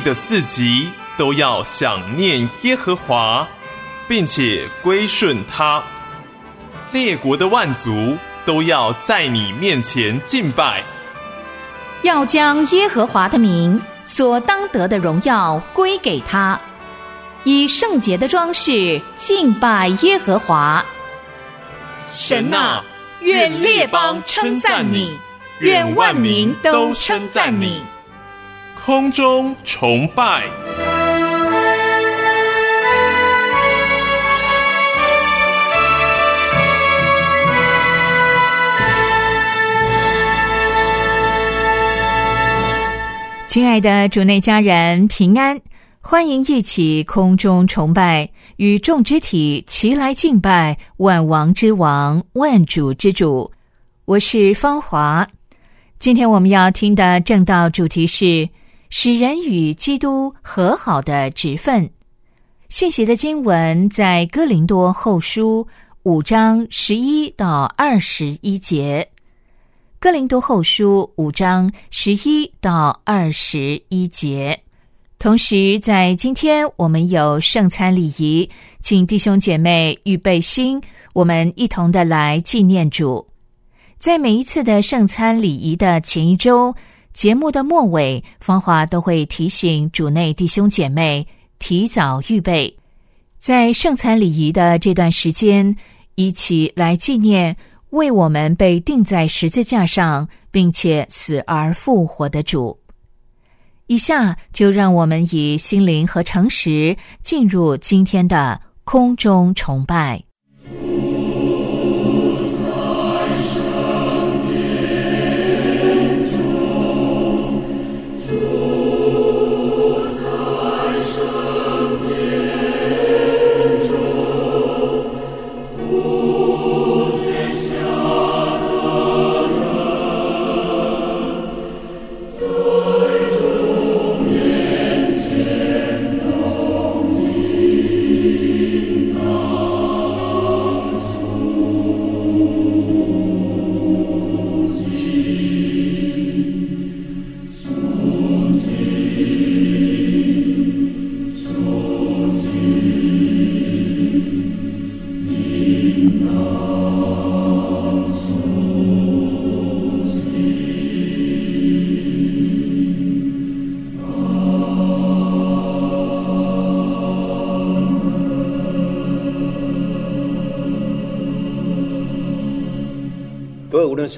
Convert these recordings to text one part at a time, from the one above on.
地的四极都要想念耶和华，并且归顺他。列国的万族都要在你面前敬拜，要将耶和华的名所当得的荣耀归给他，以圣洁的装饰敬拜耶和华。神啊，愿列邦称赞你，愿万民都称赞你。空中崇拜。亲爱的主内家人平安，欢迎一起空中崇拜，与众肢体齐来敬拜万王之王、万主之主。我是芳华。今天我们要听的正道主题是使人与基督和好的职分。信息的经文在哥林多后书五章十一到二十一节。哥林多后书五章十一到二十一节，同时在今天我们有圣餐礼仪，请弟兄姐妹预备心，我们一同的来纪念主。在每一次的圣餐礼仪的前一周，节目的末尾，芳华都会提醒主内弟兄姐妹提早预备，在圣餐礼仪的这段时间，一起来纪念。为我们被钉在十字架上，并且死而复活的主，以下就让我们以心灵和诚实进入今天的空中崇拜。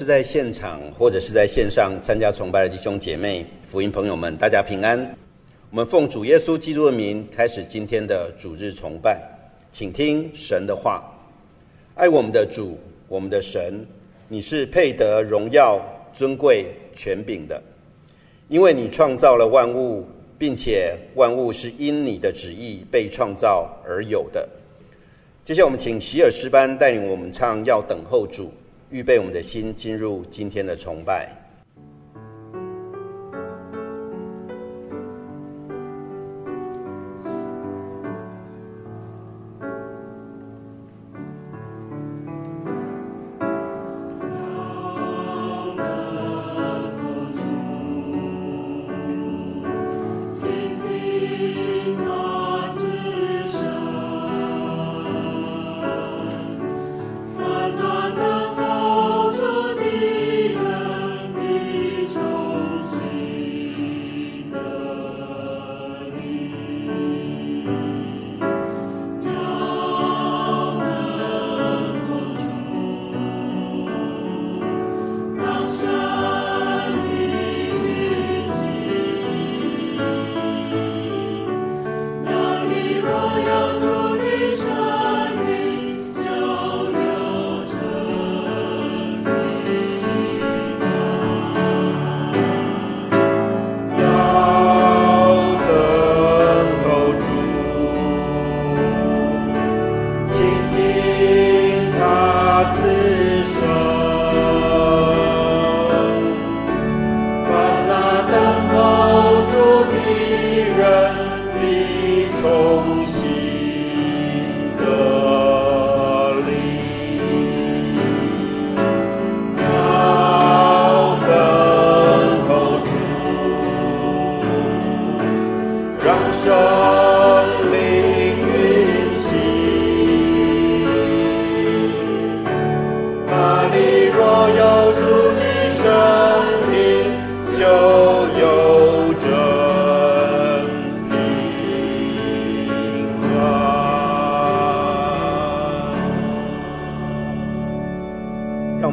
是在现场或者是在线上参加崇拜的弟兄姐妹、福音朋友们，大家平安。我们奉主耶稣基督的名开始今天的主日崇拜，请听神的话。爱我们的主，我们的神，你是配得荣耀、尊贵、权柄的，因为你创造了万物，并且万物是因你的旨意被创造而有的。接下来，我们请席尔诗班带领我们唱《要等候主》。预备我们的心，进入今天的崇拜。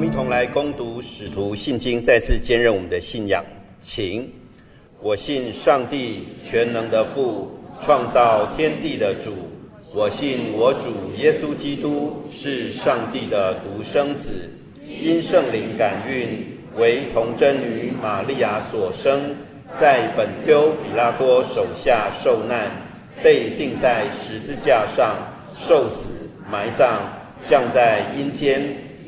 们一同来攻读《使徒信经》，再次坚韧我们的信仰。请，我信上帝全能的父，创造天地的主。我信我主耶稣基督是上帝的独生子，因圣灵感孕，为童贞女玛利亚所生，在本丢比拉多手下受难，被钉在十字架上，受死，埋葬，降在阴间，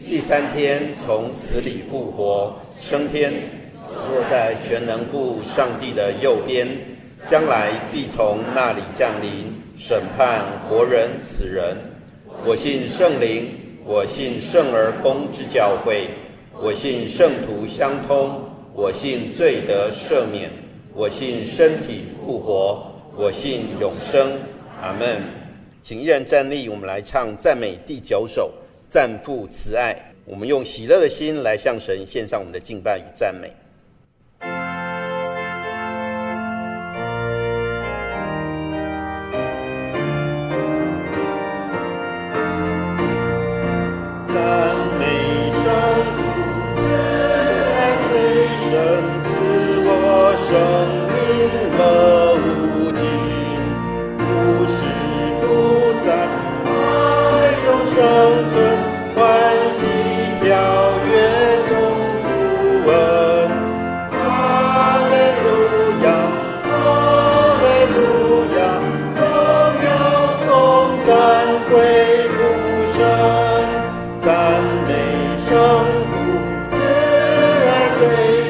第三天从死里复活，升天，坐在全能父上帝的右边，将来必从那里降临。审判活人死人，我信圣灵，我信圣而公之教会，我信圣徒相通，我信罪得赦免，我信身体复活，我信永生。阿门。请依然站立，我们来唱赞美第九首《赞父慈爱》。我们用喜乐的心来向神献上我们的敬拜与赞美。哈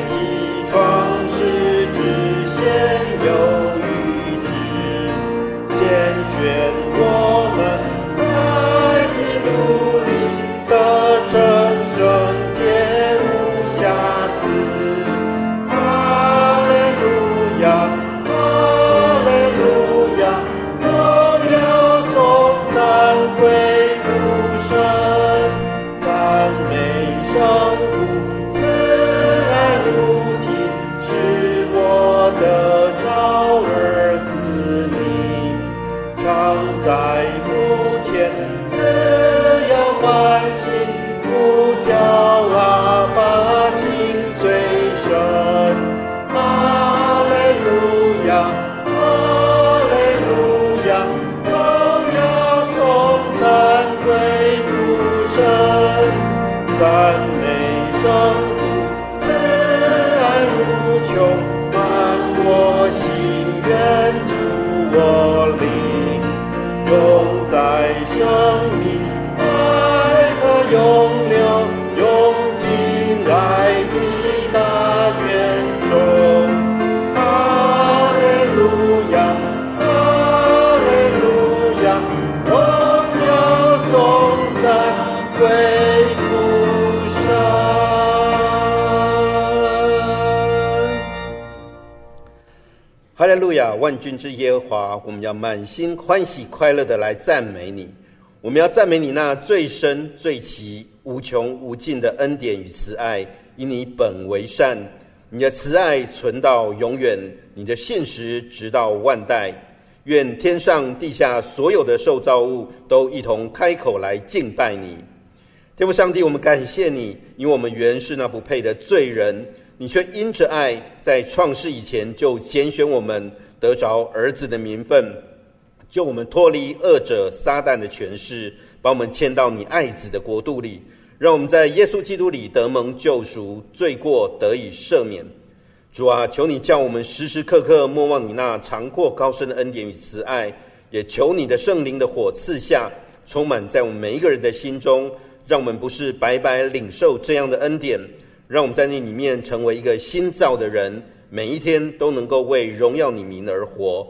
万军之耶和华，我们要满心欢喜快乐的来赞美你。我们要赞美你那最深、最奇、无穷无尽的恩典与慈爱，以你本为善，你的慈爱存到永远，你的信实直到万代。愿天上地下所有的受造物都一同开口来敬拜你。天父上帝，我们感谢你，因为我们原是那不配的罪人。你却因着爱，在创世以前就拣选我们，得着儿子的名分，救我们脱离恶者撒旦的权势，把我们迁到你爱子的国度里，让我们在耶稣基督里得蒙救赎，罪过得以赦免。主啊，求你叫我们时时刻刻莫忘你那长阔高深的恩典与慈爱，也求你的圣灵的火赐下，充满在我们每一个人的心中，让我们不是白白领受这样的恩典。让我们在那里面成为一个新造的人，每一天都能够为荣耀你名而活。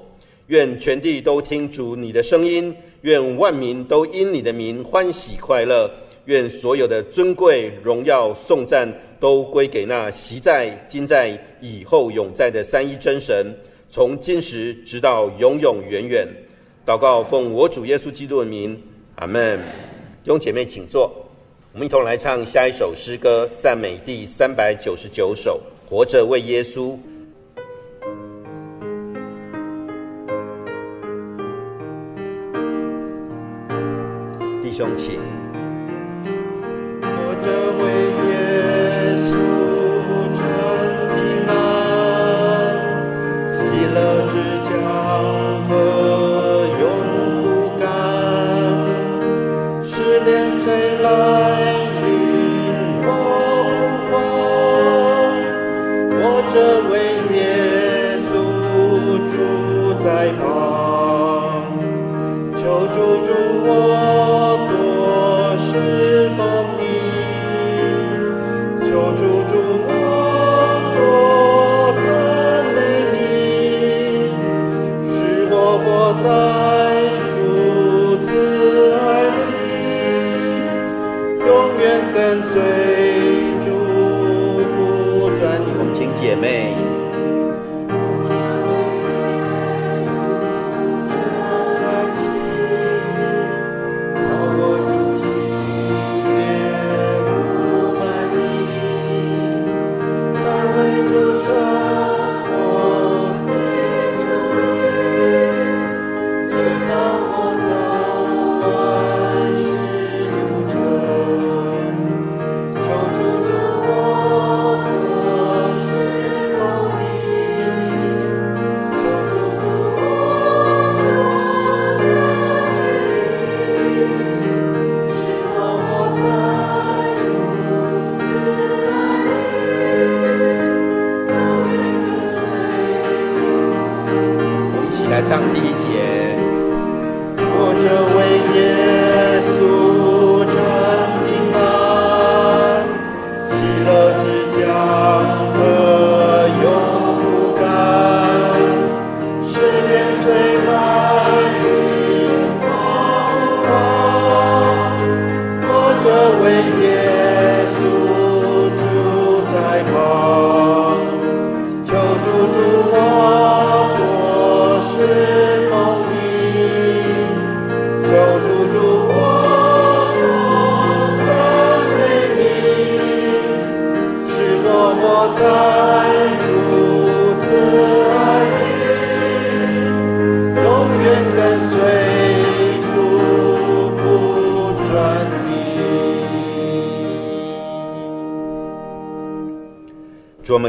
愿全地都听主你的声音，愿万民都因你的名欢喜快乐。愿所有的尊贵、荣耀、颂赞都归给那习在、今在、以后永在的三一真神，从今时直到永永远远。祷告奉我主耶稣基督的名，阿门。弟兄姐妹，请坐。我们一同来唱下一首诗歌，赞美第三百九十九首《活着为耶稣》。弟兄，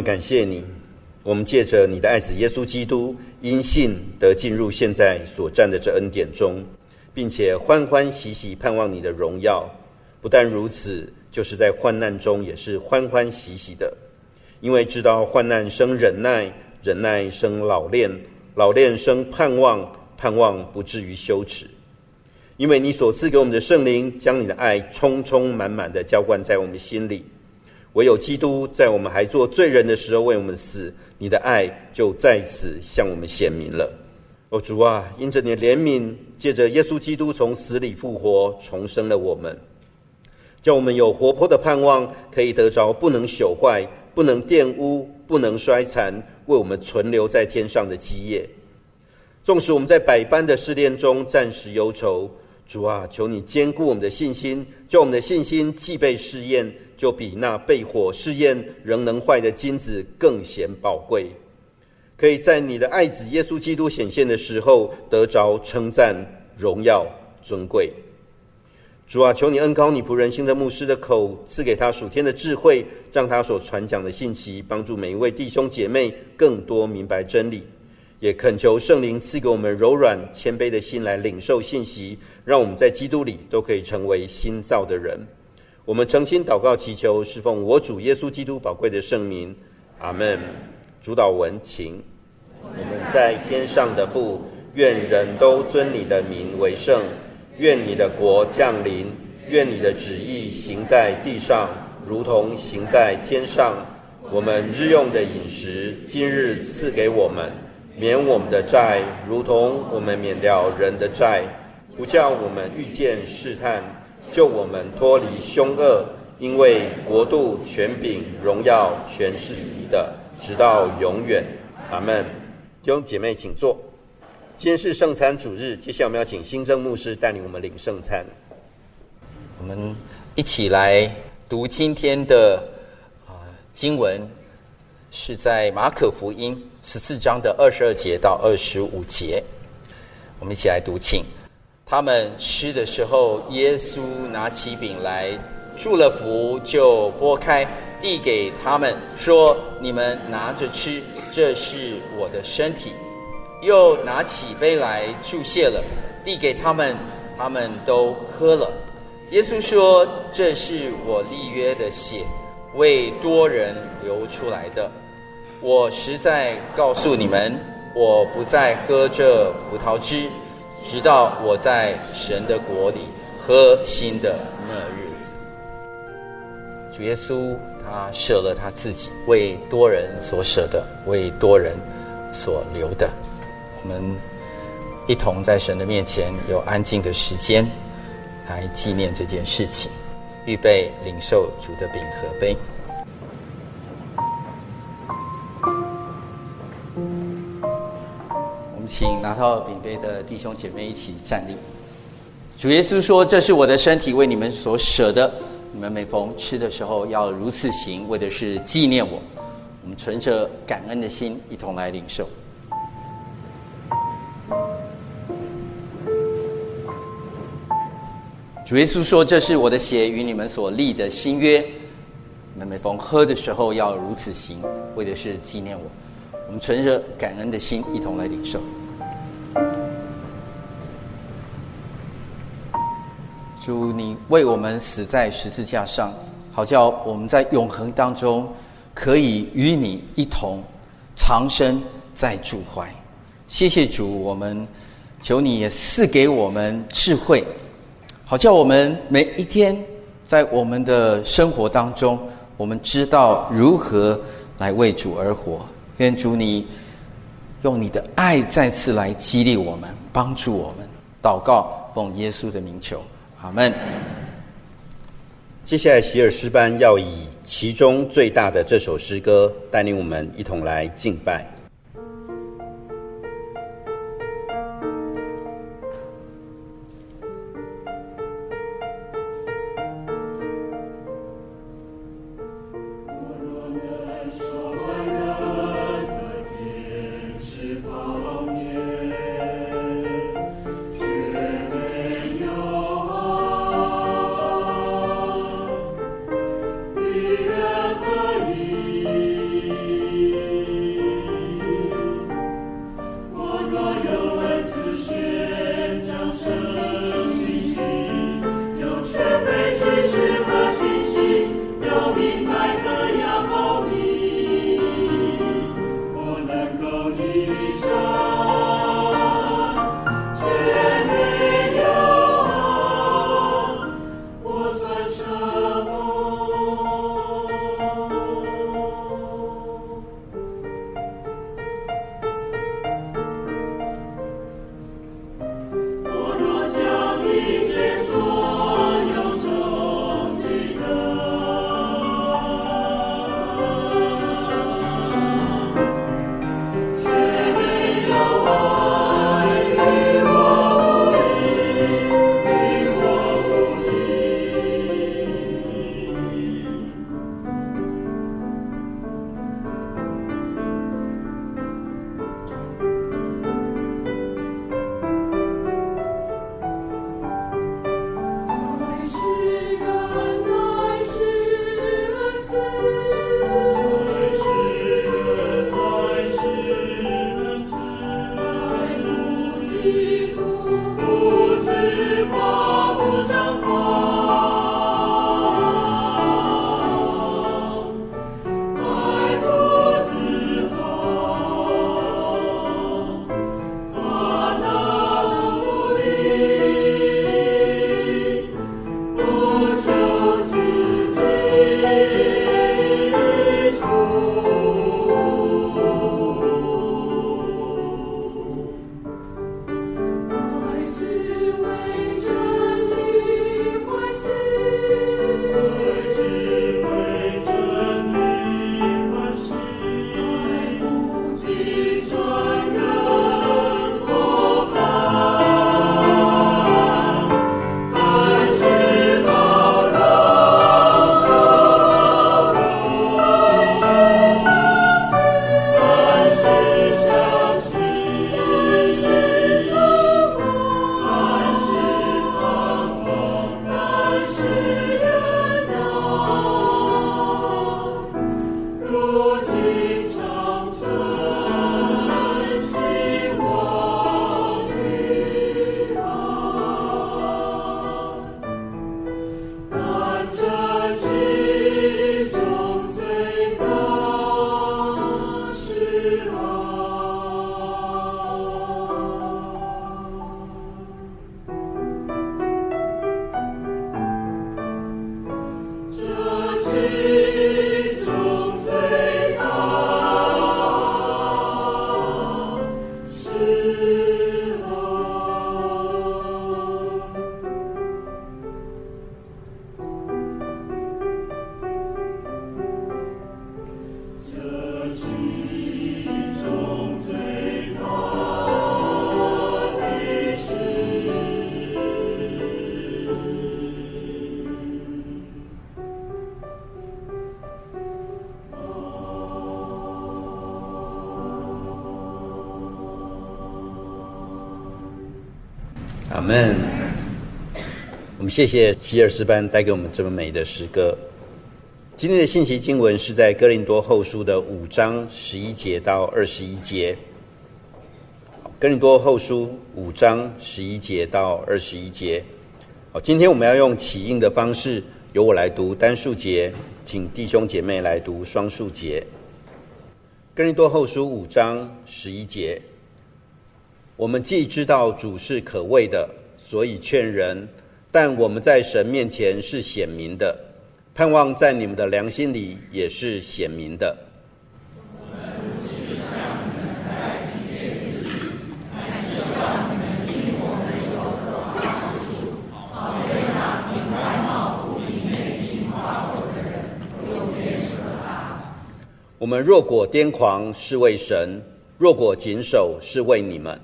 感谢你，我们借着你的爱子耶稣基督，因信得进入现在所站的这恩典中，并且欢欢喜喜盼望你的荣耀。不但如此，就是在患难中也是欢欢喜喜的，因为知道患难生忍耐，忍耐生老练，老练生盼望，盼望不至于羞耻。因为你所赐给我们的圣灵，将你的爱充充满满的浇灌在我们心里。唯有基督在我们还做罪人的时候为我们死，你的爱就在此向我们显明了。哦，主啊，因着你的怜悯，借着耶稣基督从死里复活，重生了我们，叫我们有活泼的盼望，可以得着不能朽坏、不能玷污、不能衰残，为我们存留在天上的基业。纵使我们在百般的试炼中暂时忧愁，主啊，求你坚固我们的信心，叫我们的信心既被试验。就比那被火试验仍能坏的金子更显宝贵，可以在你的爱子耶稣基督显现的时候得着称赞、荣耀、尊贵。主啊，求你恩高你仆人心的牧师的口，赐给他属天的智慧，让他所传讲的信息帮助每一位弟兄姐妹更多明白真理。也恳求圣灵赐给我们柔软谦卑的心来领受信息，让我们在基督里都可以成为新造的人。我们诚心祷告祈求，侍奉我主耶稣基督宝贵的圣名，阿门。主导文，请。我们在天上的父，愿人都尊你的名为圣。愿你的国降临。愿你的旨意行在地上，如同行在天上。我们日用的饮食，今日赐给我们，免我们的债，如同我们免了人的债，不叫我们遇见试探。救我们脱离凶恶，因为国度、权柄、荣耀，全是你的，直到永远。阿门。弟兄姐妹，请坐。今天是圣餐主日，接下来我们要请新政牧师带领我们领圣餐。我们一起来读今天的啊经文，是在马可福音十四章的二十二节到二十五节。我们一起来读，请他们吃的时候，耶稣拿起饼来，祝了福，就拨开，递给他们，说：“你们拿着吃。”这是我的身体，又拿起杯来注谢了，递给他们，他们都喝了。耶稣说：“这是我立约的血，为多人流出来的。我实在告诉你们，我不再喝这葡萄汁，直到我在神的国里喝新的那日子。”主耶稣。他舍了他自己，为多人所舍的，为多人所留的。我们一同在神的面前有安静的时间，来纪念这件事情，预备领受主的饼和杯。请拿到饼杯的弟兄姐妹一起站立。主耶稣说：“这是我的身体，为你们所舍的。”你们每逢吃的时候要如此行，为的是纪念我。我们存着感恩的心，一同来领受。主耶稣说：“这是我的血，与你们所立的新约。你们每逢喝的时候要如此行，为的是纪念我。”我们存着感恩的心，一同来领受。主，你为我们死在十字架上，好叫我们在永恒当中可以与你一同长生在主怀。谢谢主，我们求你也赐给我们智慧，好叫我们每一天在我们的生活当中，我们知道如何来为主而活。愿主你用你的爱再次来激励我们，帮助我们。祷告，奉耶稣的名求。阿门。接下来，席尔诗班要以其中最大的这首诗歌，带领我们一同来敬拜。谢谢希尔斯班带给我们这么美的诗歌。今天的信息经文是在哥林多后书的五章十一节到二十一节。哥林多后书五章十一节到二十一节。好，今天我们要用起印的方式，由我来读单数节，请弟兄姐妹来读双数节。哥林多后书五章十一节。我们既知道主是可畏的，所以劝人；但我们在神面前是显明的，盼望在你们的良心里也是显明的。我们若果癫狂，是为神；若果谨守，是为你们。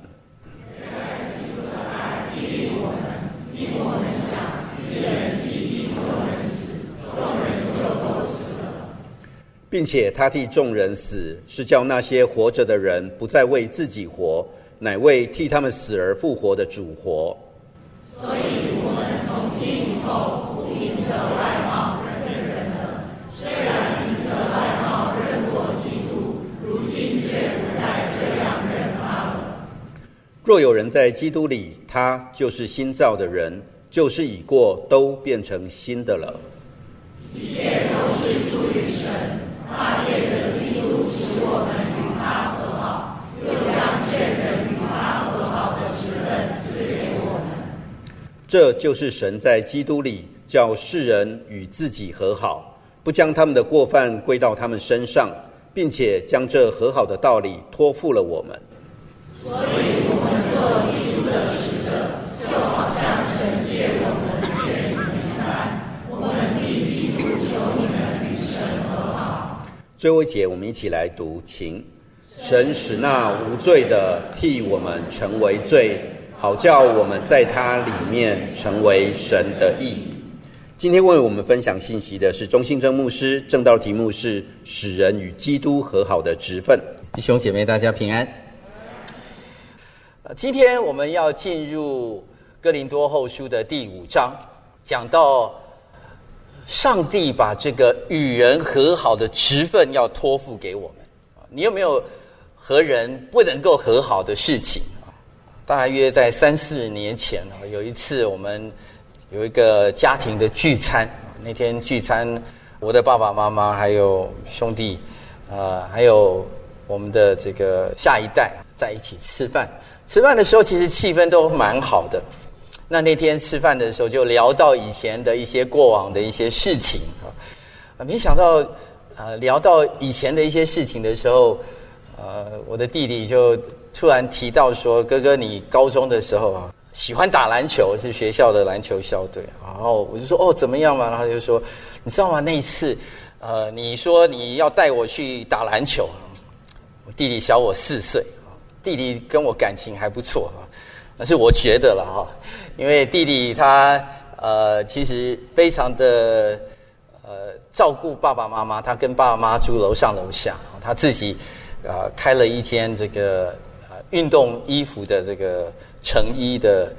并且他替众人死，是叫那些活着的人不再为自己活，乃为替他们死而复活的主活。所以，我们从今以后不凭着外貌认人了。虽然凭着外貌认过基督，如今却不再这样认他了。若有人在基督里，他就是新造的人，旧事已过，都变成新的了。一切都是出于神。他借着基督使我们与他和好，又将劝人与他和好的职分赐给我们。这就是神在基督里叫世人与自己和好，不将他们的过犯归到他们身上，并且将这和好的道理托付了我们。所以，我们做基督的使者，就好像神借我们劝你们般，我们替基督求你们。最后一节，我们一起来读，请神使那无罪的替我们成为罪，好叫我们在他里面成为神的义。今天为我们分享信息的是钟信正牧师，正道题目是使人与基督和好的职分。弟兄姐妹，大家平安。今天我们要进入哥林多后书的第五章，讲到。上帝把这个与人和好的职分要托付给我们你有没有和人不能够和好的事情啊？大约在三四年前啊，有一次我们有一个家庭的聚餐那天聚餐，我的爸爸妈妈还有兄弟，呃，还有我们的这个下一代在一起吃饭。吃饭的时候，其实气氛都蛮好的。那那天吃饭的时候，就聊到以前的一些过往的一些事情啊，没想到，呃，聊到以前的一些事情的时候，呃，我的弟弟就突然提到说：“哥哥，你高中的时候啊，喜欢打篮球，是学校的篮球校队。”然后我就说：“哦，怎么样嘛？”然后他就说：“你知道吗？那一次，呃，你说你要带我去打篮球，我弟弟小我四岁弟弟跟我感情还不错啊。”那是我觉得了哈，因为弟弟他呃其实非常的呃照顾爸爸妈妈，他跟爸爸妈妈住楼上楼下，他自己啊开了一间这个呃运动衣服的这个成衣的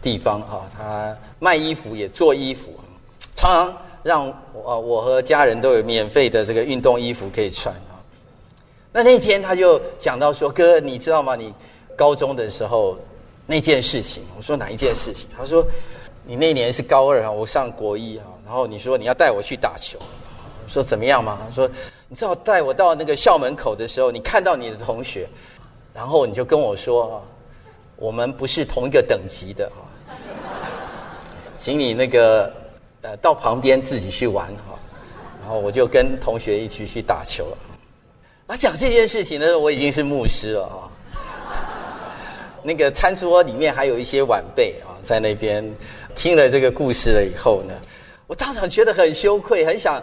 地方哈，他卖衣服也做衣服，常常让我我和家人都有免费的这个运动衣服可以穿啊。那那天他就讲到说，哥你知道吗？你高中的时候。那件事情，我说哪一件事情？他说，你那年是高二啊，我上国一啊，然后你说你要带我去打球，说怎么样嘛？他说，你知道带我到那个校门口的时候，你看到你的同学，然后你就跟我说啊，我们不是同一个等级的啊，请你那个呃到旁边自己去玩哈，然后我就跟同学一起去打球了。那讲这件事情的时候，我已经是牧师了啊。那个餐桌里面还有一些晚辈啊，在那边听了这个故事了以后呢，我当场觉得很羞愧，很想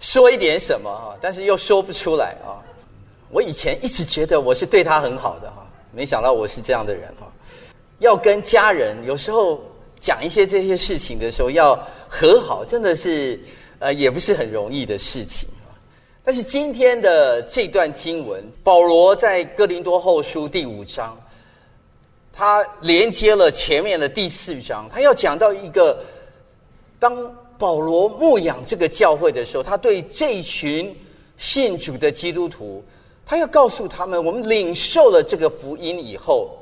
说一点什么啊，但是又说不出来啊。我以前一直觉得我是对他很好的哈，没想到我是这样的人哈。要跟家人有时候讲一些这些事情的时候，要和好，真的是呃也不是很容易的事情。但是今天的这段经文，保罗在哥林多后书第五章。他连接了前面的第四章，他要讲到一个，当保罗牧养这个教会的时候，他对这群信主的基督徒，他要告诉他们：我们领受了这个福音以后，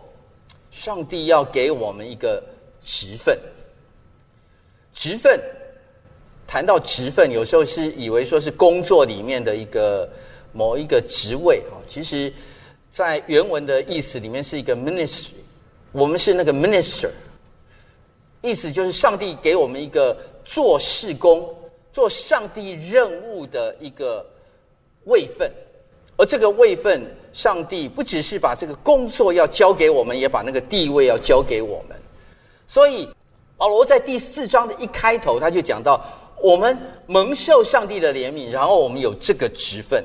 上帝要给我们一个职分。职分，谈到职分，有时候是以为说是工作里面的一个某一个职位啊，其实，在原文的意思里面是一个 ministry，我们是那个 minister，意思就是上帝给我们一个做事工、做上帝任务的一个位分，而这个位分，上帝不只是把这个工作要交给我们，也把那个地位要交给我们，所以。保罗在第四章的一开头，他就讲到我们蒙受上帝的怜悯，然后我们有这个职分，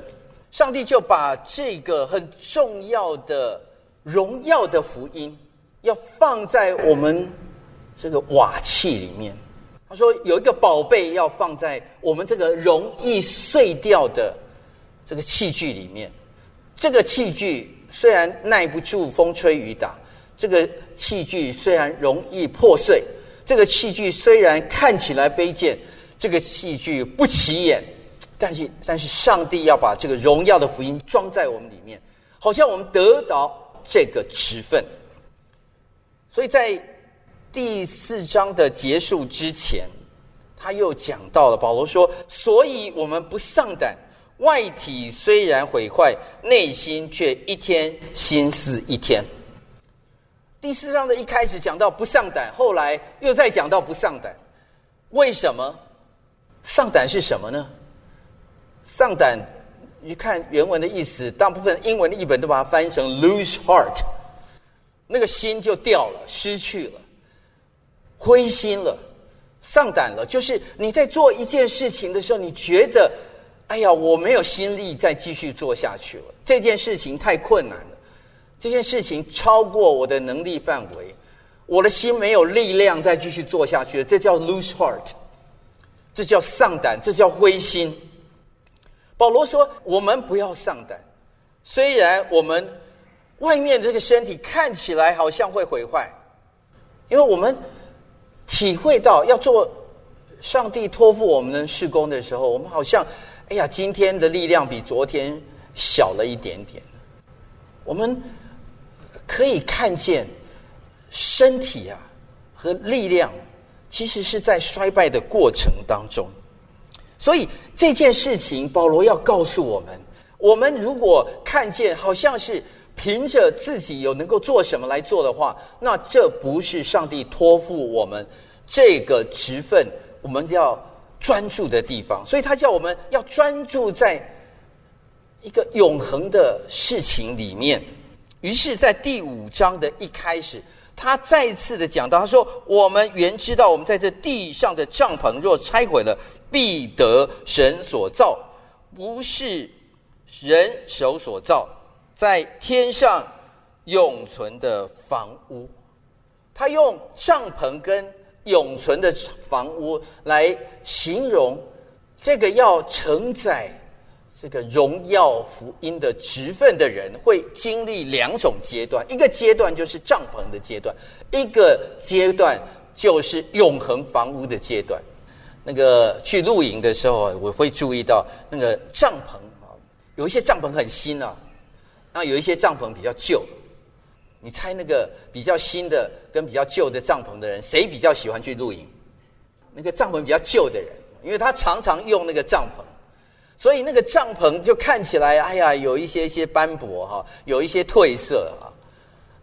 上帝就把这个很重要的荣耀的福音，要放在我们这个瓦器里面。他说有一个宝贝要放在我们这个容易碎掉的这个器具里面。这个器具虽然耐不住风吹雨打，这个器具虽然容易破碎。这个器具虽然看起来卑贱，这个器具不起眼，但是但是上帝要把这个荣耀的福音装在我们里面，好像我们得到这个职分。所以在第四章的结束之前，他又讲到了保罗说：“所以我们不丧胆，外体虽然毁坏，内心却一天心思一天。”第四章的一开始讲到不上胆，后来又再讲到不上胆，为什么？上胆是什么呢？上胆，你看原文的意思，大部分英文的译本都把它翻译成 lose heart，那个心就掉了，失去了，灰心了，上胆了。就是你在做一件事情的时候，你觉得，哎呀，我没有心力再继续做下去了，这件事情太困难了。这件事情超过我的能力范围，我的心没有力量再继续做下去了。这叫 lose heart，这叫丧胆，这叫灰心。保罗说：“我们不要丧胆，虽然我们外面这个身体看起来好像会毁坏，因为我们体会到要做上帝托付我们的事工的时候，我们好像哎呀，今天的力量比昨天小了一点点。我们。”可以看见，身体啊和力量，其实是在衰败的过程当中。所以这件事情，保罗要告诉我们：我们如果看见好像是凭着自己有能够做什么来做的话，那这不是上帝托付我们这个职分，我们要专注的地方。所以他叫我们要专注在一个永恒的事情里面。于是，在第五章的一开始，他再次的讲到，他说：“我们原知道，我们在这地上的帐篷若拆毁了，必得神所造，不是人手所造，在天上永存的房屋。”他用帐篷跟永存的房屋来形容这个要承载。这个荣耀福音的职分的人会经历两种阶段，一个阶段就是帐篷的阶段，一个阶段就是永恒房屋的阶段。那个去露营的时候，我会注意到那个帐篷啊，有一些帐篷很新啊，那有一些帐篷比较旧。你猜那个比较新的跟比较旧的帐篷的人，谁比较喜欢去露营？那个帐篷比较旧的人，因为他常常用那个帐篷。所以那个帐篷就看起来，哎呀，有一些一些斑驳哈，有一些褪色啊。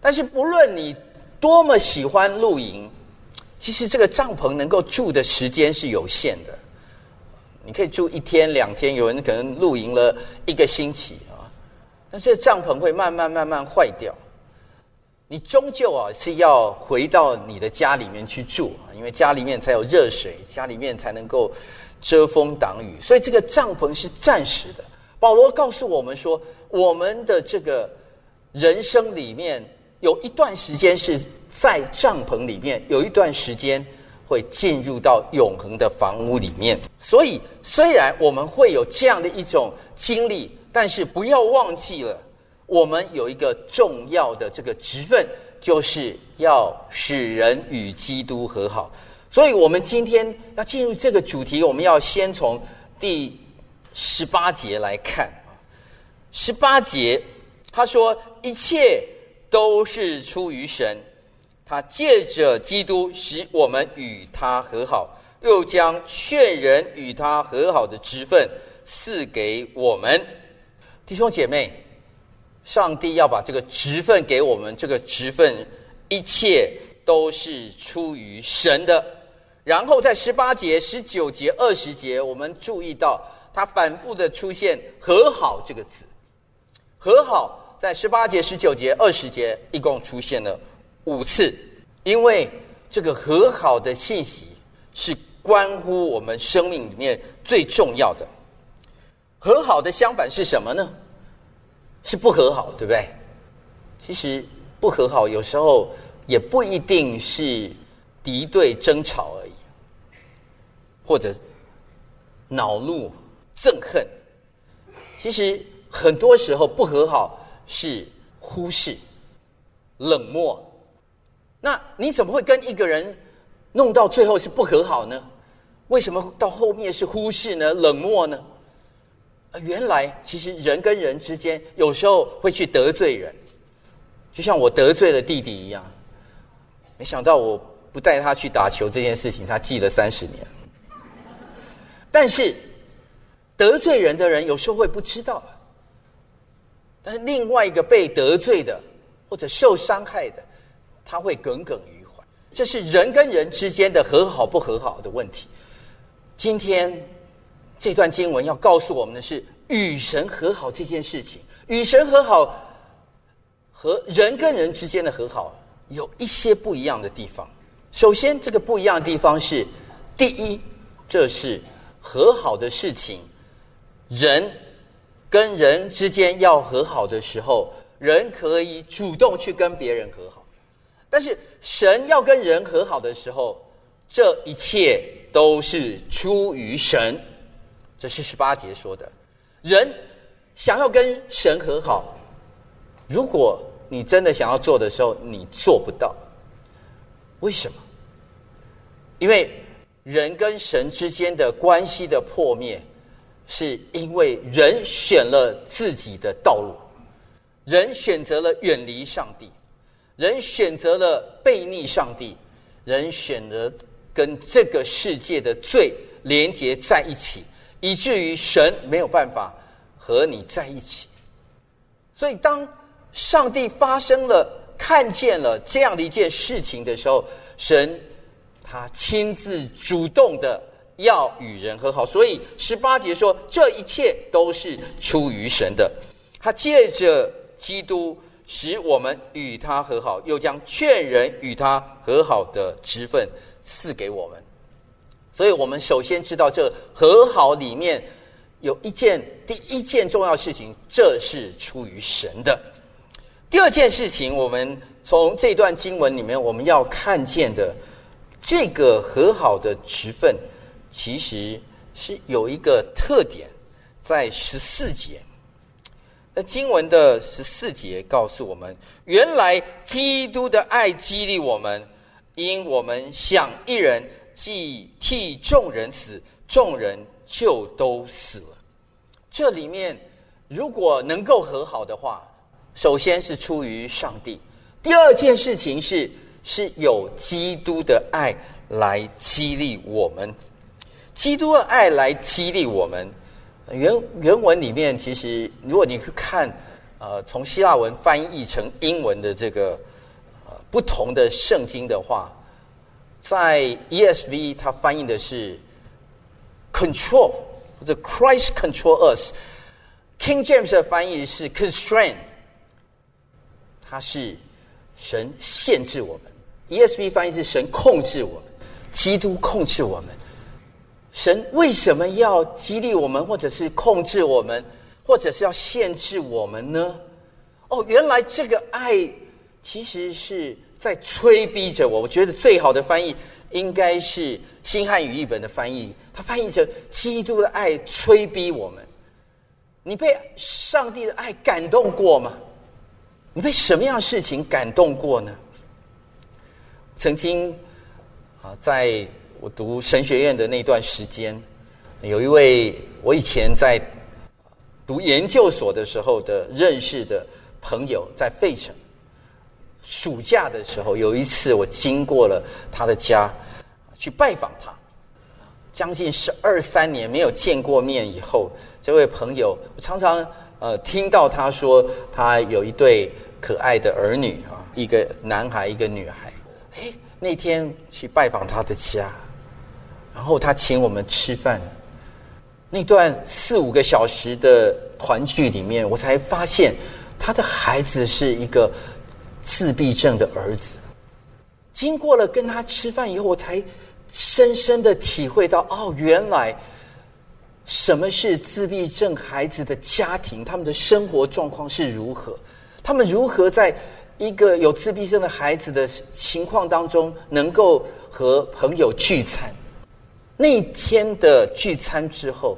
但是不论你多么喜欢露营，其实这个帐篷能够住的时间是有限的。你可以住一天两天，有人可能露营了一个星期啊。但是帐篷会慢慢慢慢坏掉，你终究啊是要回到你的家里面去住啊，因为家里面才有热水，家里面才能够。遮风挡雨，所以这个帐篷是暂时的。保罗告诉我们说，我们的这个人生里面有一段时间是在帐篷里面，有一段时间会进入到永恒的房屋里面。所以，虽然我们会有这样的一种经历，但是不要忘记了，我们有一个重要的这个职分，就是要使人与基督和好。所以，我们今天要进入这个主题，我们要先从第十八节来看。十八节他说：“一切都是出于神，他借着基督使我们与他和好，又将劝人与他和好的职分赐给我们。”弟兄姐妹，上帝要把这个职分给我们，这个职分一切都是出于神的。然后在十八节、十九节、二十节，我们注意到他反复的出现“和好”这个词。和好在十八节、十九节、二十节一共出现了五次，因为这个和好的信息是关乎我们生命里面最重要的。和好的相反是什么呢？是不和好，对不对？其实不和好有时候也不一定是敌对争吵而已。或者恼怒、憎恨，其实很多时候不和好是忽视、冷漠。那你怎么会跟一个人弄到最后是不和好呢？为什么到后面是忽视呢？冷漠呢？原来其实人跟人之间有时候会去得罪人，就像我得罪了弟弟一样。没想到我不带他去打球这件事情，他记了三十年。但是得罪人的人有时候会不知道，但是另外一个被得罪的或者受伤害的，他会耿耿于怀。这是人跟人之间的和好不和好的问题。今天这段经文要告诉我们的是，与神和好这件事情，与神和好和人跟人之间的和好有一些不一样的地方。首先，这个不一样的地方是，第一，这是。和好的事情，人跟人之间要和好的时候，人可以主动去跟别人和好；但是神要跟人和好的时候，这一切都是出于神。这是十八节说的。人想要跟神和好，如果你真的想要做的时候，你做不到。为什么？因为。人跟神之间的关系的破灭，是因为人选了自己的道路，人选择了远离上帝，人选择了背逆上帝，人选择跟这个世界的罪连结在一起，以至于神没有办法和你在一起。所以，当上帝发生了看见了这样的一件事情的时候，神。他亲自主动的要与人和好，所以十八节说这一切都是出于神的。他借着基督使我们与他和好，又将劝人与他和好的职分赐给我们。所以我们首先知道，这和好里面有一件第一件重要事情，这是出于神的。第二件事情，我们从这段经文里面我们要看见的。这个和好的职分，其实是有一个特点，在十四节。那经文的十四节告诉我们，原来基督的爱激励我们，因我们想一人既替众人死，众人就都死了。这里面如果能够和好的话，首先是出于上帝，第二件事情是。是有基督的爱来激励我们，基督的爱来激励我们。原原文里面，其实如果你去看，呃，从希腊文翻译成英文的这个呃不同的圣经的话，在 ESV 它翻译的是 control 或者 Christ control us，King James 的翻译是 constrain，它是神限制我们。ESV 翻译是神控制我们，基督控制我们。神为什么要激励我们，或者是控制我们，或者是要限制我们呢？哦，原来这个爱其实是在催逼着我。我觉得最好的翻译应该是新汉语译本的翻译，它翻译成基督的爱催逼我们。你被上帝的爱感动过吗？你被什么样的事情感动过呢？曾经啊，在我读神学院的那段时间，有一位我以前在读研究所的时候的认识的朋友，在费城。暑假的时候，有一次我经过了他的家，去拜访他。将近十二三年没有见过面以后，这位朋友我常常呃听到他说他有一对可爱的儿女啊，一个男孩一个女孩。哎，那天去拜访他的家，然后他请我们吃饭。那段四五个小时的团聚里面，我才发现他的孩子是一个自闭症的儿子。经过了跟他吃饭以后，我才。深深的体会到，哦，原来什么是自闭症孩子的家庭，他们的生活状况是如何？他们如何在一个有自闭症的孩子的情况当中，能够和朋友聚餐？那天的聚餐之后，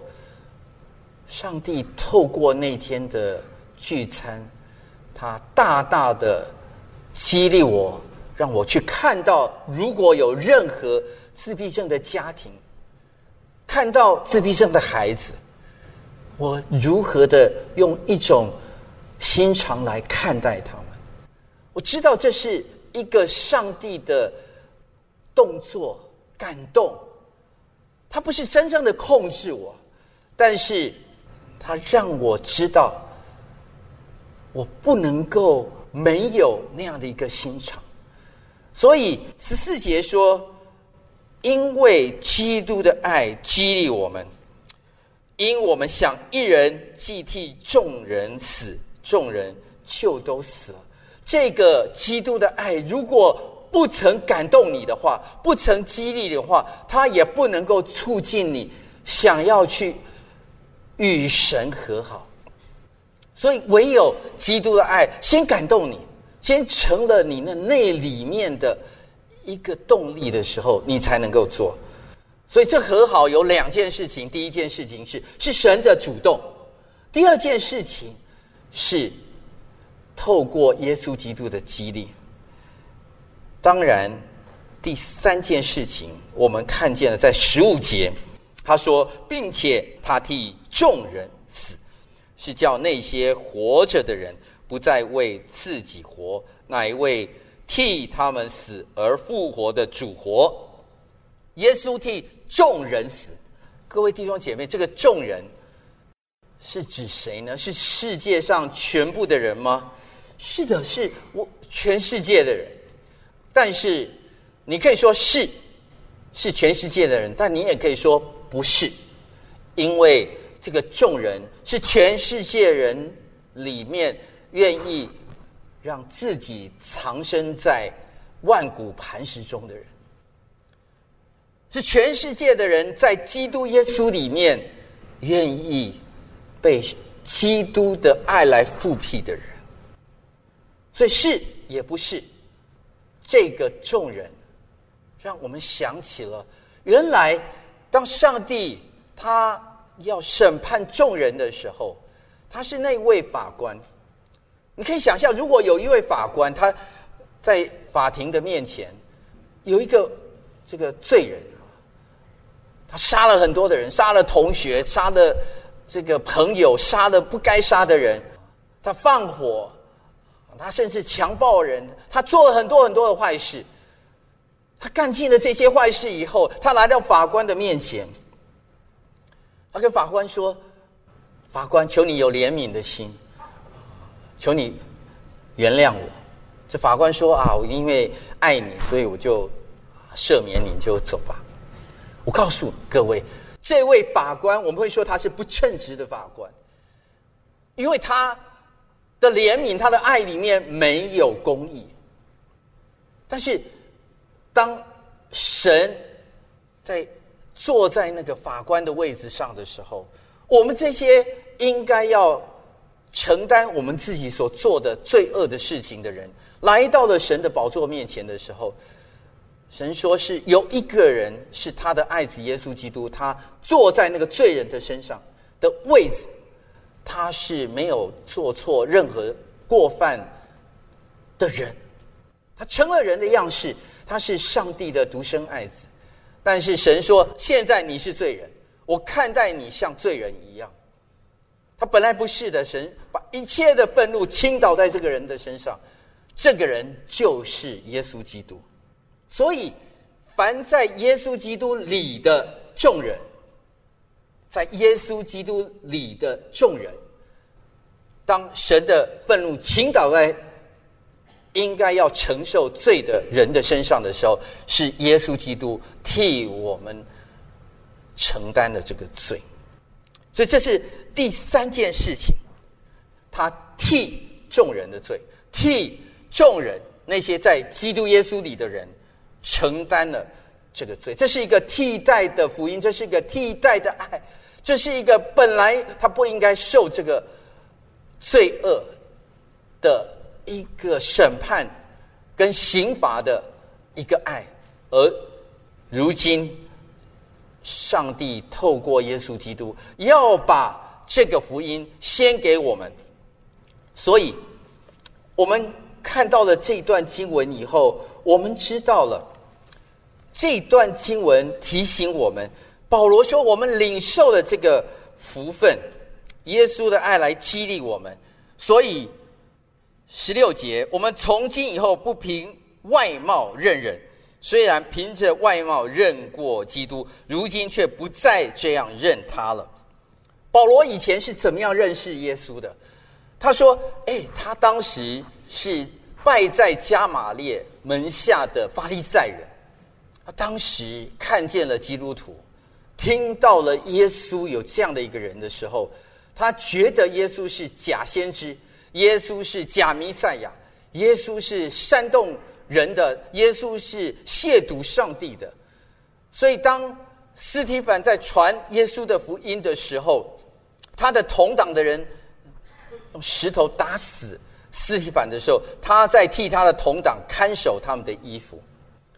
上帝透过那天的聚餐，他大大的激励我，让我去看到，如果有任何。自闭症的家庭，看到自闭症的孩子，我如何的用一种心肠来看待他们？我知道这是一个上帝的动作，感动。他不是真正的控制我，但是他让我知道，我不能够没有那样的一个心肠。所以十四节说。因为基督的爱激励我们，因我们想一人既替众人死，众人就都死了。这个基督的爱如果不曾感动你的话，不曾激励的话，他也不能够促进你想要去与神和好。所以，唯有基督的爱先感动你，先成了你那内里面的。一个动力的时候，你才能够做。所以这和好有两件事情：第一件事情是是神的主动；第二件事情是透过耶稣基督的激励。当然，第三件事情我们看见了，在十五节他说，并且他替众人，是叫那些活着的人不再为自己活，乃为。替他们死而复活的主活，耶稣替众人死。各位弟兄姐妹，这个众人是指谁呢？是世界上全部的人吗？是的，是我全世界的人。但是你可以说是是全世界的人，但你也可以说不是，因为这个众人是全世界人里面愿意。让自己藏身在万古磐石中的人，是全世界的人在基督耶稣里面愿意被基督的爱来复辟的人。所以是也不是这个众人，让我们想起了原来当上帝他要审判众人的时候，他是那位法官。你可以想象，如果有一位法官，他在法庭的面前有一个这个罪人他杀了很多的人，杀了同学，杀了这个朋友，杀了不该杀的人，他放火，他甚至强暴人，他做了很多很多的坏事。他干尽了这些坏事以后，他来到法官的面前，他跟法官说：“法官，求你有怜悯的心。”求你原谅我。这法官说啊，我因为爱你，所以我就赦免你，就走吧。我告诉各位，这位法官，我们会说他是不称职的法官，因为他的怜悯、他的爱里面没有公义。但是，当神在坐在那个法官的位置上的时候，我们这些应该要。承担我们自己所做的罪恶的事情的人，来到了神的宝座面前的时候，神说是有一个人是他的爱子耶稣基督，他坐在那个罪人的身上的位置，他是没有做错任何过犯的人，他成了人的样式，他是上帝的独生爱子。但是神说：“现在你是罪人，我看待你像罪人一样。”他本来不是的，神把一切的愤怒倾倒在这个人的身上，这个人就是耶稣基督。所以，凡在耶稣基督里的众人，在耶稣基督里的众人，当神的愤怒倾倒在。应该要承受罪的人的身上的时候，是耶稣基督替我们承担了这个罪，所以这是第三件事情，他替众人的罪，替众人那些在基督耶稣里的人承担了这个罪，这是一个替代的福音，这是一个替代的爱，这是一个本来他不应该受这个罪恶的。一个审判跟刑罚的一个爱，而如今上帝透过耶稣基督要把这个福音先给我们，所以我们看到了这段经文以后，我们知道了这段经文提醒我们，保罗说我们领受了这个福分，耶稣的爱来激励我们，所以。十六节，我们从今以后不凭外貌认人，虽然凭着外貌认过基督，如今却不再这样认他了。保罗以前是怎么样认识耶稣的？他说：“哎，他当时是拜在加玛列门下的法利赛人，他当时看见了基督徒，听到了耶稣有这样的一个人的时候，他觉得耶稣是假先知。”耶稣是假弥赛亚，耶稣是煽动人的，耶稣是亵渎上帝的。所以，当斯提凡在传耶稣的福音的时候，他的同党的人用石头打死斯提凡的时候，他在替他的同党看守他们的衣服。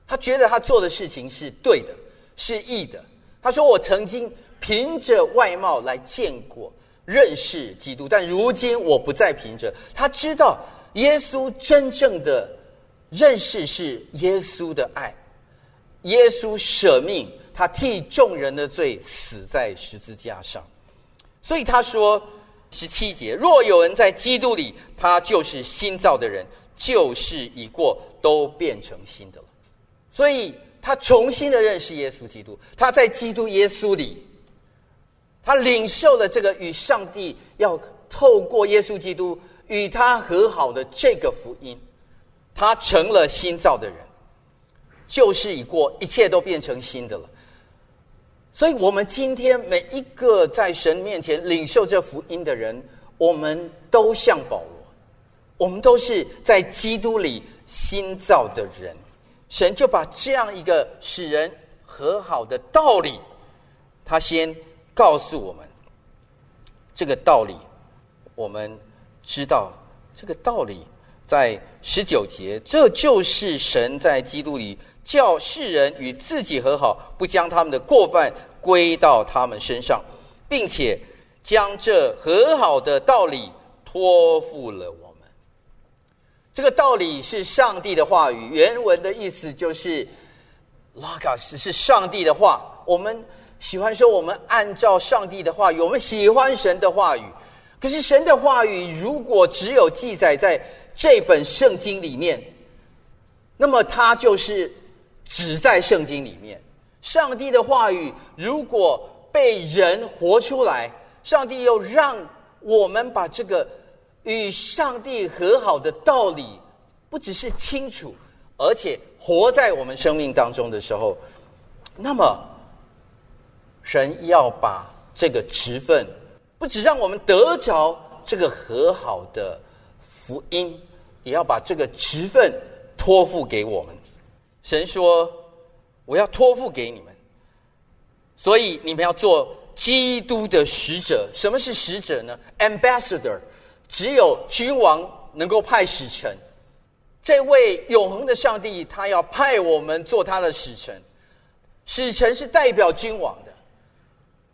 他觉得他做的事情是对的，是义的。他说：“我曾经凭着外貌来见过。”认识基督，但如今我不再凭着他知道耶稣真正的认识是耶稣的爱，耶稣舍命，他替众人的罪死在十字架上，所以他说十七节：若有人在基督里，他就是新造的人，旧事已过，都变成新的了。所以他重新的认识耶稣基督，他在基督耶稣里。他领受了这个与上帝要透过耶稣基督与他和好的这个福音，他成了新造的人，旧事已过，一切都变成新的了。所以，我们今天每一个在神面前领受这福音的人，我们都像保罗，我们都是在基督里新造的人。神就把这样一个使人和好的道理，他先。告诉我们这个道理，我们知道这个道理在十九节，这就是神在基督里叫世人与自己和好，不将他们的过犯归到他们身上，并且将这和好的道理托付了我们。这个道理是上帝的话语，原文的意思就是拉卡斯是上帝的话，我们。喜欢说我们按照上帝的话语，我们喜欢神的话语。可是神的话语如果只有记载在这本圣经里面，那么它就是只在圣经里面。上帝的话语如果被人活出来，上帝又让我们把这个与上帝和好的道理，不只是清楚，而且活在我们生命当中的时候，那么。神要把这个职分，不只让我们得着这个和好的福音，也要把这个职分托付给我们。神说：“我要托付给你们，所以你们要做基督的使者。什么是使者呢？Ambassador，只有君王能够派使臣。这位永恒的上帝，他要派我们做他的使臣。使臣是代表君王。”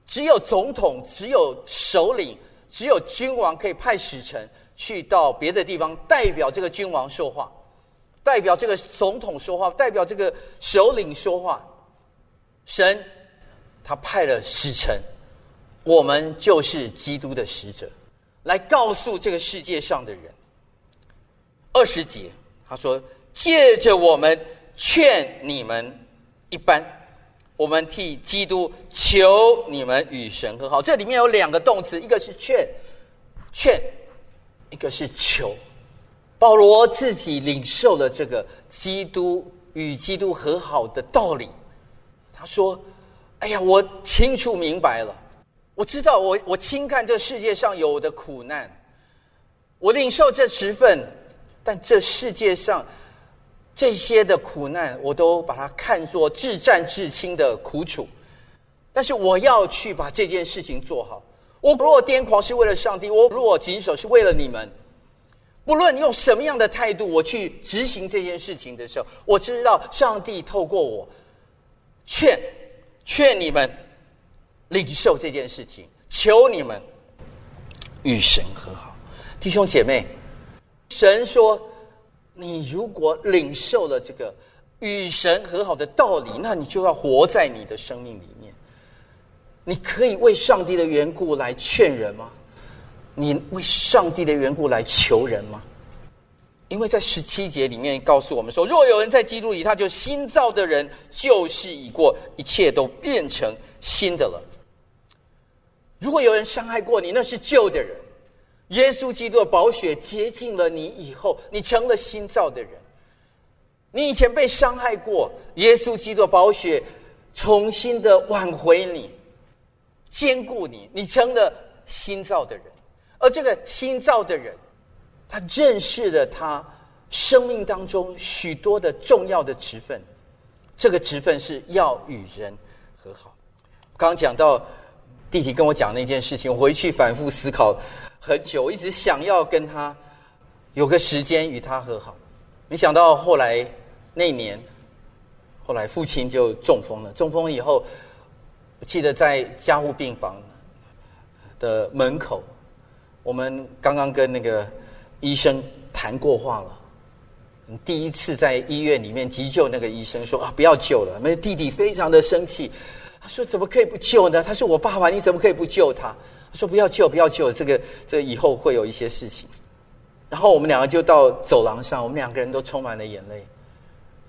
只有总统、只有首领、只有君王可以派使臣去到别的地方，代表这个君王说话。代表这个总统说话，代表这个首领说话。神他派了使臣，我们就是基督的使者，来告诉这个世界上的人。二十节他说：“借着我们劝你们一般，我们替基督求你们与神和好。”这里面有两个动词，一个是劝，劝；一个是求。保罗自己领受了这个基督与基督和好的道理，他说：“哎呀，我清楚明白了，我知道，我我轻看这世界上有的苦难，我领受这十份，但这世界上这些的苦难，我都把它看作至战至亲的苦楚。但是我要去把这件事情做好。我若癫狂是为了上帝，我若谨守是为了你们。”不论用什么样的态度，我去执行这件事情的时候，我知道上帝透过我劝劝你们领受这件事情，求你们与神和好，弟兄姐妹。神说：“你如果领受了这个与神和好的道理，那你就要活在你的生命里面。你可以为上帝的缘故来劝人吗？”你为上帝的缘故来求人吗？因为在十七节里面告诉我们说，若有人在基督里，他就新造的人，旧事已过，一切都变成新的了。如果有人伤害过你，那是旧的人。耶稣基督的宝血洁净了你以后，你成了新造的人。你以前被伤害过，耶稣基督的宝血重新的挽回你，兼顾你，你成了新造的人。而这个新造的人，他认识了他生命当中许多的重要的职分，这个职分是要与人和好。刚讲到弟弟跟我讲那件事情，我回去反复思考很久，一直想要跟他有个时间与他和好。没想到后来那年，后来父亲就中风了。中风以后，我记得在加护病房的门口。我们刚刚跟那个医生谈过话了。第一次在医院里面急救，那个医生说：“啊，不要救了。”那弟弟非常的生气，他说：“怎么可以不救呢？他是我爸爸，你怎么可以不救他？”说：“不要救，不要救，这个这以后会有一些事情。”然后我们两个就到走廊上，我们两个人都充满了眼泪，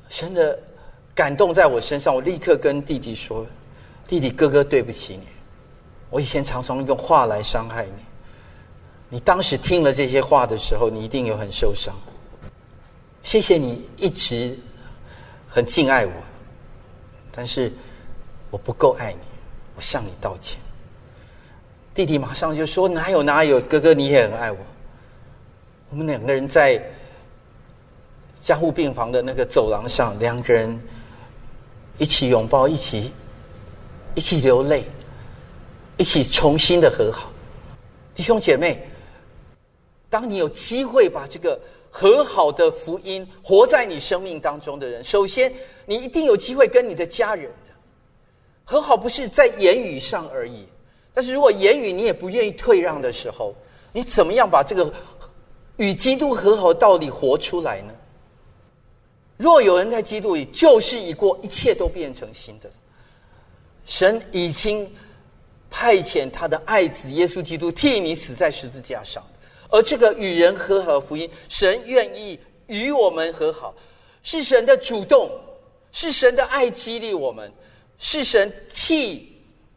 真的感动在我身上。我立刻跟弟弟说：“弟弟，哥哥对不起你，我以前常常用话来伤害你。”你当时听了这些话的时候，你一定有很受伤。谢谢你一直很敬爱我，但是我不够爱你，我向你道歉。弟弟马上就说：“哪有哪有，哥哥你也很爱我。”我们两个人在加护病房的那个走廊上，两个人一起拥抱，一起一起流泪，一起重新的和好，弟兄姐妹。当你有机会把这个和好的福音活在你生命当中的人，首先你一定有机会跟你的家人的和好，不是在言语上而已。但是如果言语你也不愿意退让的时候，你怎么样把这个与基督和好道理活出来呢？若有人在基督里，旧事已过，一切都变成新的。神已经派遣他的爱子耶稣基督替你死在十字架上。而这个与人和好福音，神愿意与我们和好，是神的主动，是神的爱激励我们，是神替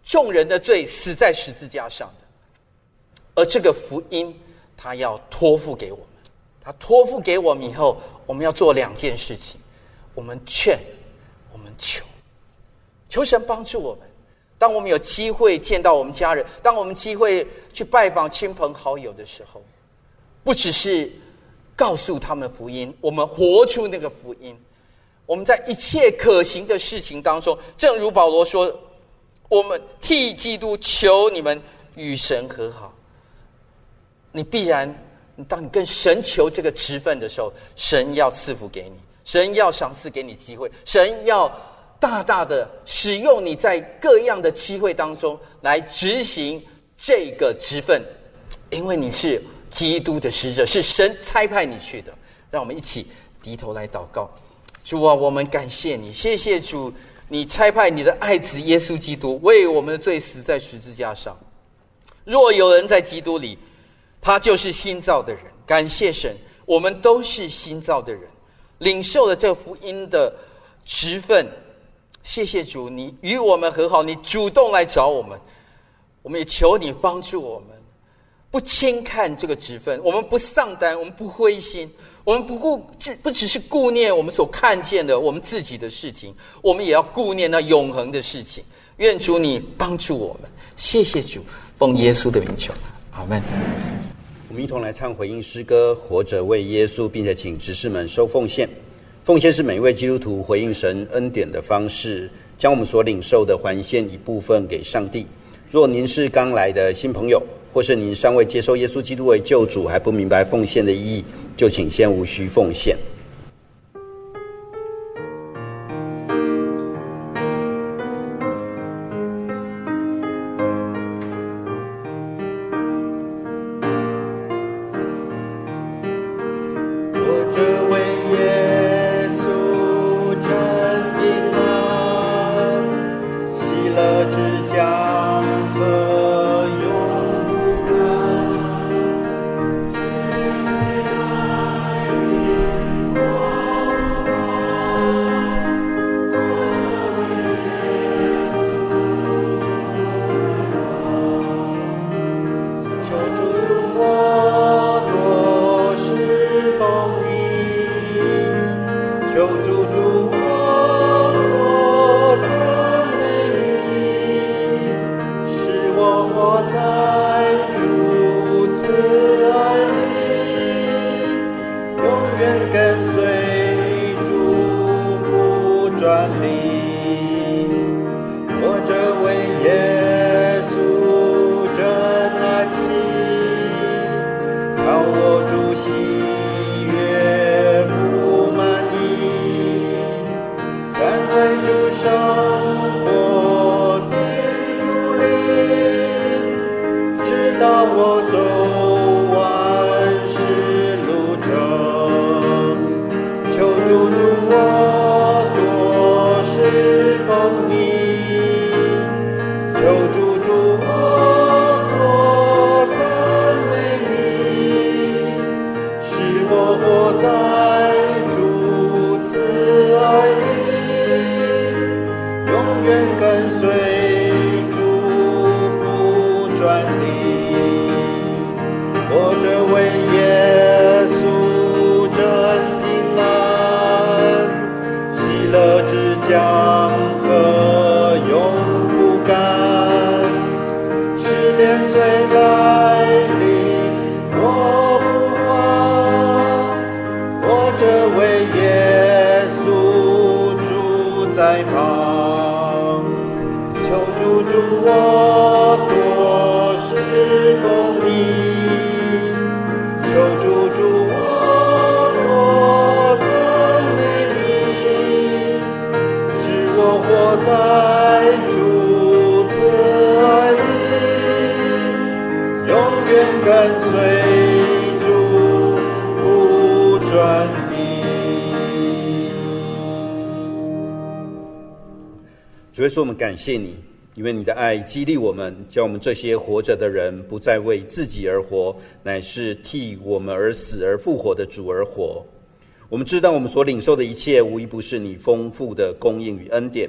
众人的罪死在十字架上的。而这个福音，他要托付给我们，他托付给我们以后，我们要做两件事情：我们劝，我们求，求神帮助我们。当我们有机会见到我们家人，当我们机会去拜访亲朋好友的时候。不只是告诉他们福音，我们活出那个福音。我们在一切可行的事情当中，正如保罗说：“我们替基督求你们与神和好。”你必然，当你跟神求这个职分的时候，神要赐福给你，神要赏赐给你机会，神要大大的使用你在各样的机会当中来执行这个职分，因为你是。基督的使者是神差派你去的，让我们一起低。低头来祷告。主啊，我们感谢你，谢谢主，你差派你的爱子耶稣基督为我们的罪死在十字架上。若有人在基督里，他就是新造的人。感谢神，我们都是新造的人，领受了这福音的职分。谢谢主，你与我们和好，你主动来找我们，我们也求你帮助我们，不轻看这个职分，我们不丧胆，我们不灰心。我们不顾只不只是顾念我们所看见的我们自己的事情，我们也要顾念那永恒的事情。愿主你帮助我们，谢谢主，奉耶稣的名求，阿门。我们一同来唱回应诗歌，活着为耶稣，并且请执事们收奉献。奉献是每一位基督徒回应神恩典的方式，将我们所领受的还献一部分给上帝。若您是刚来的新朋友，或是您尚未接受耶稣基督为救主，还不明白奉献的意义。就请先无需奉献。叫我们这些活着的人不再为自己而活，乃是替我们而死而复活的主而活。我们知道，我们所领受的一切，无一不是你丰富的供应与恩典，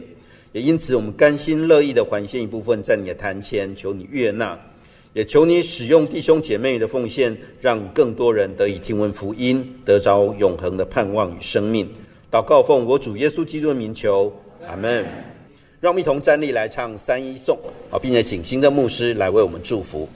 也因此，我们甘心乐意的还献一部分在你的坛前，求你悦纳，也求你使用弟兄姐妹的奉献，让更多人得以听闻福音，得着永恒的盼望与生命。祷告奉我主耶稣基督的名求，阿门。”让我们一同站立来唱三一颂，好，并且请新的牧师来为我们祝福。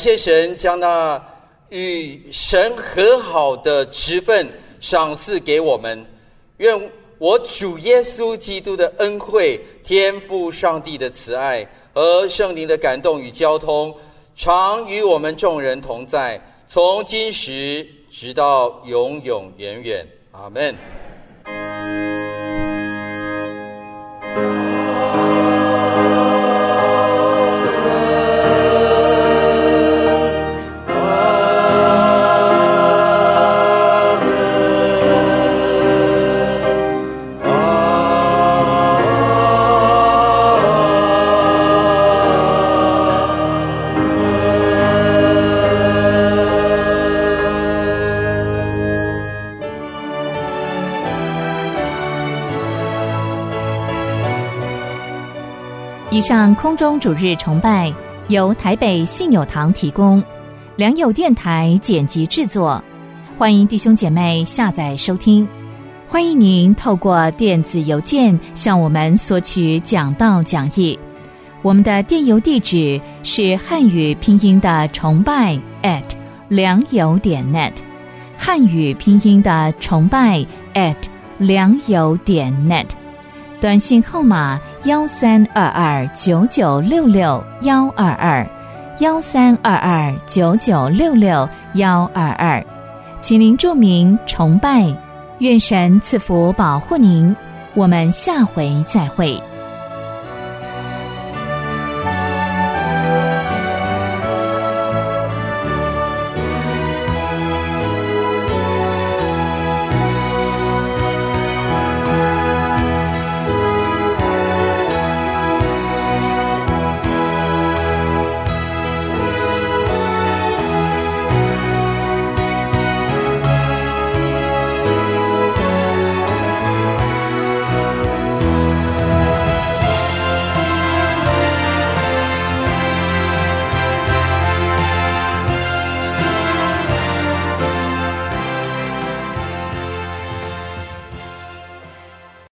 谢神将那与神和好的职分赏赐给我们。愿我主耶稣基督的恩惠、天父上帝的慈爱和圣灵的感动与交通，常与我们众人同在，从今时直到永永远远。阿门。上空中主日崇拜由台北信友堂提供，良友电台剪辑制作。欢迎弟兄姐妹下载收听。欢迎您透过电子邮件向我们索取讲道讲义。我们的电邮地址是汉语拼音的崇拜 at 良友点 net，汉语拼音的崇拜 at 良友点 net。短信号码幺三二二九九六六幺二二，幺三二二九九六六幺二二，请您注明崇拜，愿神赐福保护您，我们下回再会。